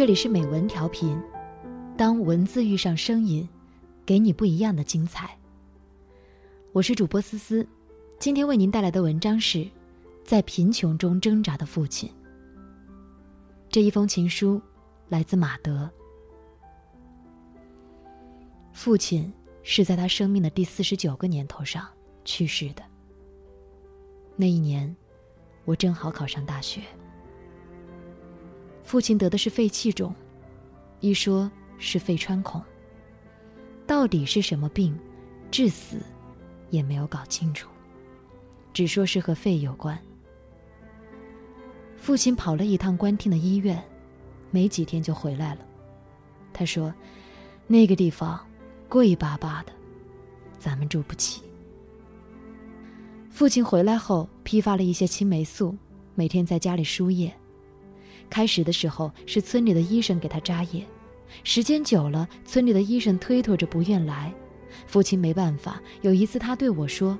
这里是美文调频，当文字遇上声音，给你不一样的精彩。我是主播思思，今天为您带来的文章是《在贫穷中挣扎的父亲》。这一封情书来自马德。父亲是在他生命的第四十九个年头上去世的。那一年，我正好考上大学。父亲得的是肺气肿，一说是肺穿孔。到底是什么病，致死，也没有搞清楚，只说是和肺有关。父亲跑了一趟官厅的医院，没几天就回来了。他说：“那个地方贵巴巴的，咱们住不起。”父亲回来后，批发了一些青霉素，每天在家里输液。开始的时候是村里的医生给他扎眼，时间久了，村里的医生推脱着不愿来，父亲没办法。有一次他对我说：“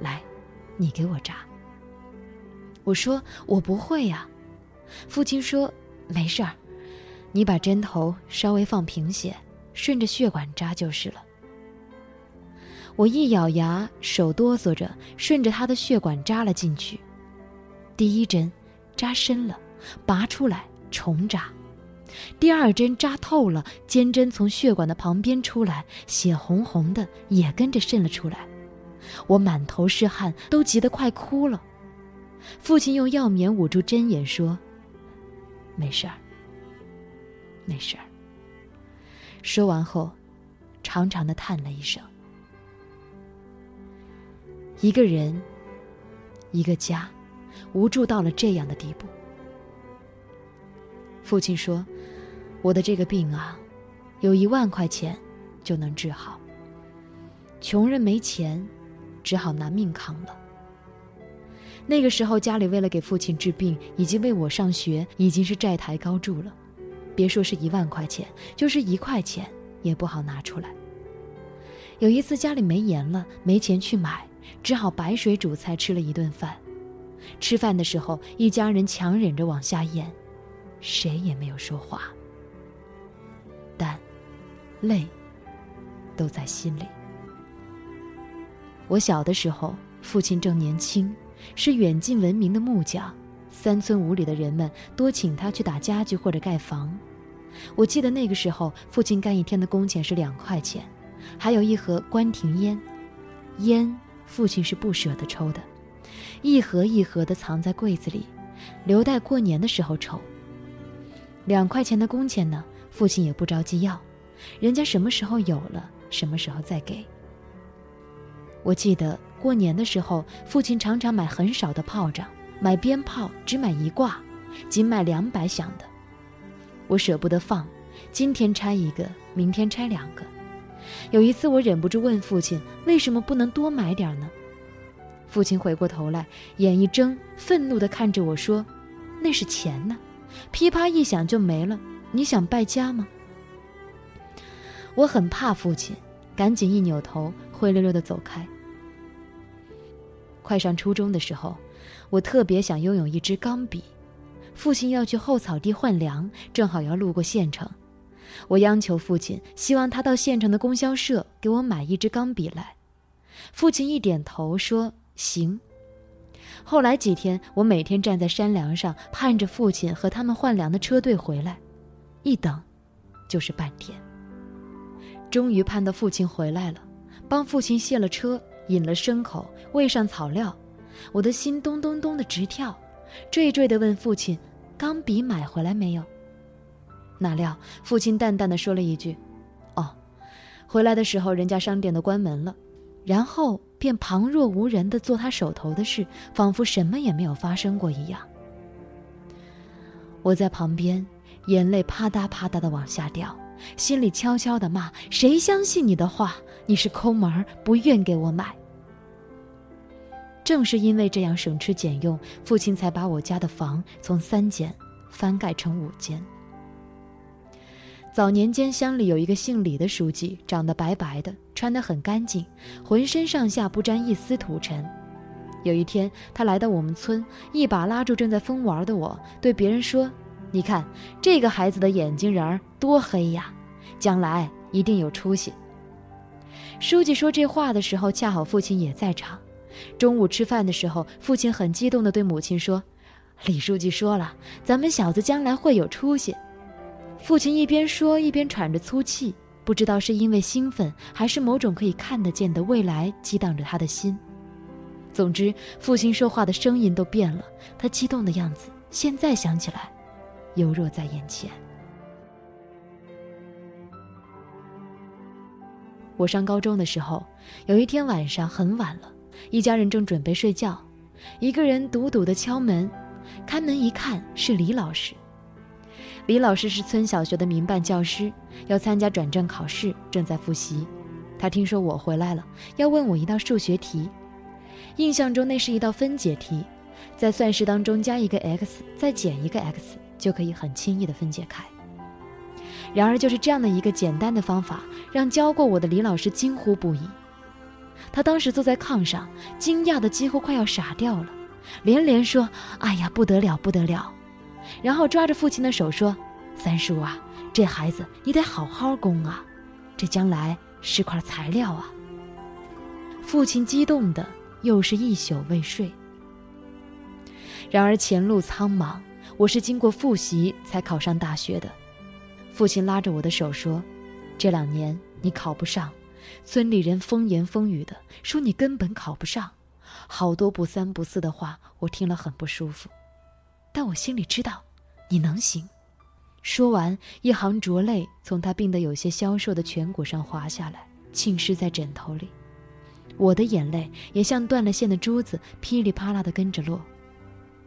来，你给我扎。”我说：“我不会呀。”父亲说：“没事儿，你把针头稍微放平些，顺着血管扎就是了。”我一咬牙，手哆嗦着，顺着他的血管扎了进去。第一针扎深了。拔出来重扎，第二针扎透了，尖针从血管的旁边出来，血红红的也跟着渗了出来。我满头是汗，都急得快哭了。父亲用药棉捂住针眼，说：“没事儿，没事儿。”说完后，长长的叹了一声。一个人，一个家，无助到了这样的地步。父亲说：“我的这个病啊，有一万块钱就能治好。穷人没钱，只好拿命扛了。那个时候，家里为了给父亲治病以及为我上学，已经是债台高筑了。别说是一万块钱，就是一块钱也不好拿出来。有一次家里没盐了，没钱去买，只好白水煮菜吃了一顿饭。吃饭的时候，一家人强忍着往下咽。”谁也没有说话，但泪都在心里。我小的时候，父亲正年轻，是远近闻名的木匠，三村五里的人们多请他去打家具或者盖房。我记得那个时候，父亲干一天的工钱是两块钱，还有一盒关亭烟，烟父亲是不舍得抽的，一盒一盒的藏在柜子里，留待过年的时候抽。两块钱的工钱呢？父亲也不着急要，人家什么时候有了，什么时候再给。我记得过年的时候，父亲常常买很少的炮仗，买鞭炮只买一挂，仅买两百响的。我舍不得放，今天拆一个，明天拆两个。有一次我忍不住问父亲：“为什么不能多买点呢？”父亲回过头来，眼一睁，愤怒地看着我说：“那是钱呢。”噼啪一响就没了，你想败家吗？我很怕父亲，赶紧一扭头，灰溜溜的走开。快上初中的时候，我特别想拥有一支钢笔。父亲要去后草地换粮，正好要路过县城，我央求父亲，希望他到县城的供销社给我买一支钢笔来。父亲一点头说：“行。”后来几天，我每天站在山梁上，盼着父亲和他们换粮的车队回来，一等，就是半天。终于盼到父亲回来了，帮父亲卸了车，引了牲口，喂上草料，我的心咚咚咚的直跳，惴惴的问父亲：“钢笔买回来没有？”哪料父亲淡淡的说了一句：“哦，回来的时候人家商店都关门了。”然后。便旁若无人地做他手头的事，仿佛什么也没有发生过一样。我在旁边，眼泪啪嗒啪嗒地往下掉，心里悄悄地骂：“谁相信你的话？你是抠门，不愿给我买。”正是因为这样省吃俭用，父亲才把我家的房从三间翻盖成五间。早年间，乡里有一个姓李的书记，长得白白的，穿得很干净，浑身上下不沾一丝土尘。有一天，他来到我们村，一把拉住正在疯玩的我，对别人说：“你看这个孩子的眼睛仁儿多黑呀，将来一定有出息。”书记说这话的时候，恰好父亲也在场。中午吃饭的时候，父亲很激动地对母亲说：“李书记说了，咱们小子将来会有出息。”父亲一边说一边喘着粗气，不知道是因为兴奋，还是某种可以看得见的未来激荡着他的心。总之，父亲说话的声音都变了，他激动的样子，现在想起来，犹若在眼前。我上高中的时候，有一天晚上很晚了，一家人正准备睡觉，一个人笃笃的敲门，开门一看是李老师。李老师是村小学的民办教师，要参加转正考试，正在复习。他听说我回来了，要问我一道数学题。印象中那是一道分解题，在算式当中加一个 x，再减一个 x，就可以很轻易的分解开。然而，就是这样的一个简单的方法，让教过我的李老师惊呼不已。他当时坐在炕上，惊讶的几乎快要傻掉了，连连说：“哎呀，不得了，不得了！”然后抓着父亲的手说：“三叔啊，这孩子你得好好供啊，这将来是块材料啊。”父亲激动的又是一宿未睡。然而前路苍茫，我是经过复习才考上大学的。父亲拉着我的手说：“这两年你考不上，村里人风言风语的说你根本考不上，好多不三不四的话，我听了很不舒服。但我心里知道，你能行。”说完，一行浊泪从他病得有些消瘦的颧骨上滑下来，浸湿在枕头里。我的眼泪也像断了线的珠子，噼里啪啦地跟着落。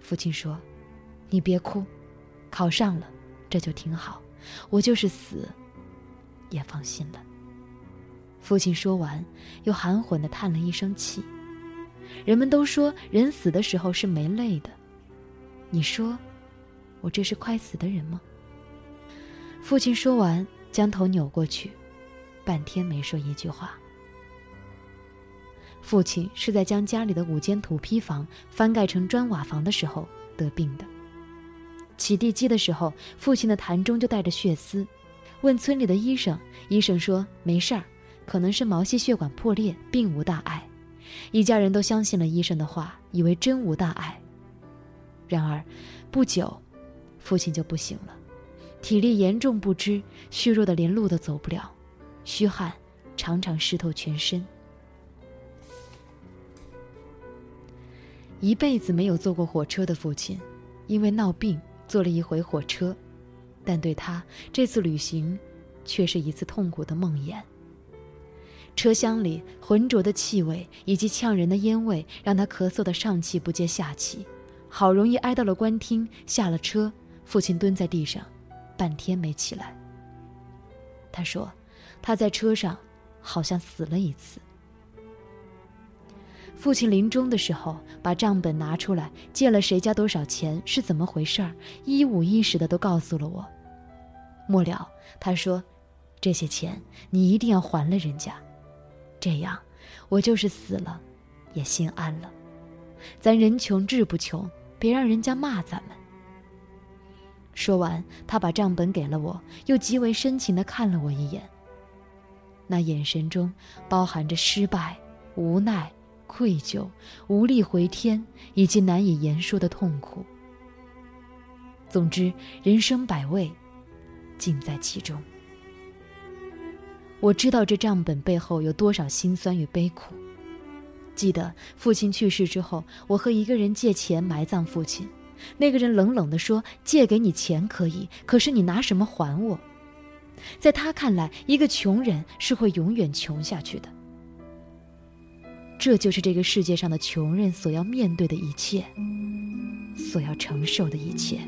父亲说：“你别哭，考上了，这就挺好。”我就是死，也放心了。父亲说完，又含混的叹了一声气。人们都说人死的时候是没泪的，你说，我这是快死的人吗？父亲说完，将头扭过去，半天没说一句话。父亲是在将家里的五间土坯房翻盖成砖瓦房的时候得病的。起地基的时候，父亲的痰中就带着血丝。问村里的医生，医生说没事儿，可能是毛细血管破裂，并无大碍。一家人都相信了医生的话，以为真无大碍。然而，不久，父亲就不行了，体力严重不支，虚弱的连路都走不了，虚汗常常湿透全身。一辈子没有坐过火车的父亲，因为闹病。坐了一回火车，但对他这次旅行，却是一次痛苦的梦魇。车厢里浑浊的气味以及呛人的烟味，让他咳嗽的上气不接下气。好容易挨到了官厅，下了车，父亲蹲在地上，半天没起来。他说，他在车上，好像死了一次。父亲临终的时候，把账本拿出来，借了谁家多少钱，是怎么回事儿，一五一十的都告诉了我。末了，他说：“这些钱你一定要还了人家，这样我就是死了，也心安了。咱人穷志不穷，别让人家骂咱们。”说完，他把账本给了我，又极为深情的看了我一眼，那眼神中包含着失败、无奈。愧疚、无力回天，以及难以言说的痛苦。总之，人生百味，尽在其中。我知道这账本背后有多少辛酸与悲苦。记得父亲去世之后，我和一个人借钱埋葬父亲，那个人冷冷地说：“借给你钱可以，可是你拿什么还我？”在他看来，一个穷人是会永远穷下去的。这就是这个世界上的穷人所要面对的一切，所要承受的一切。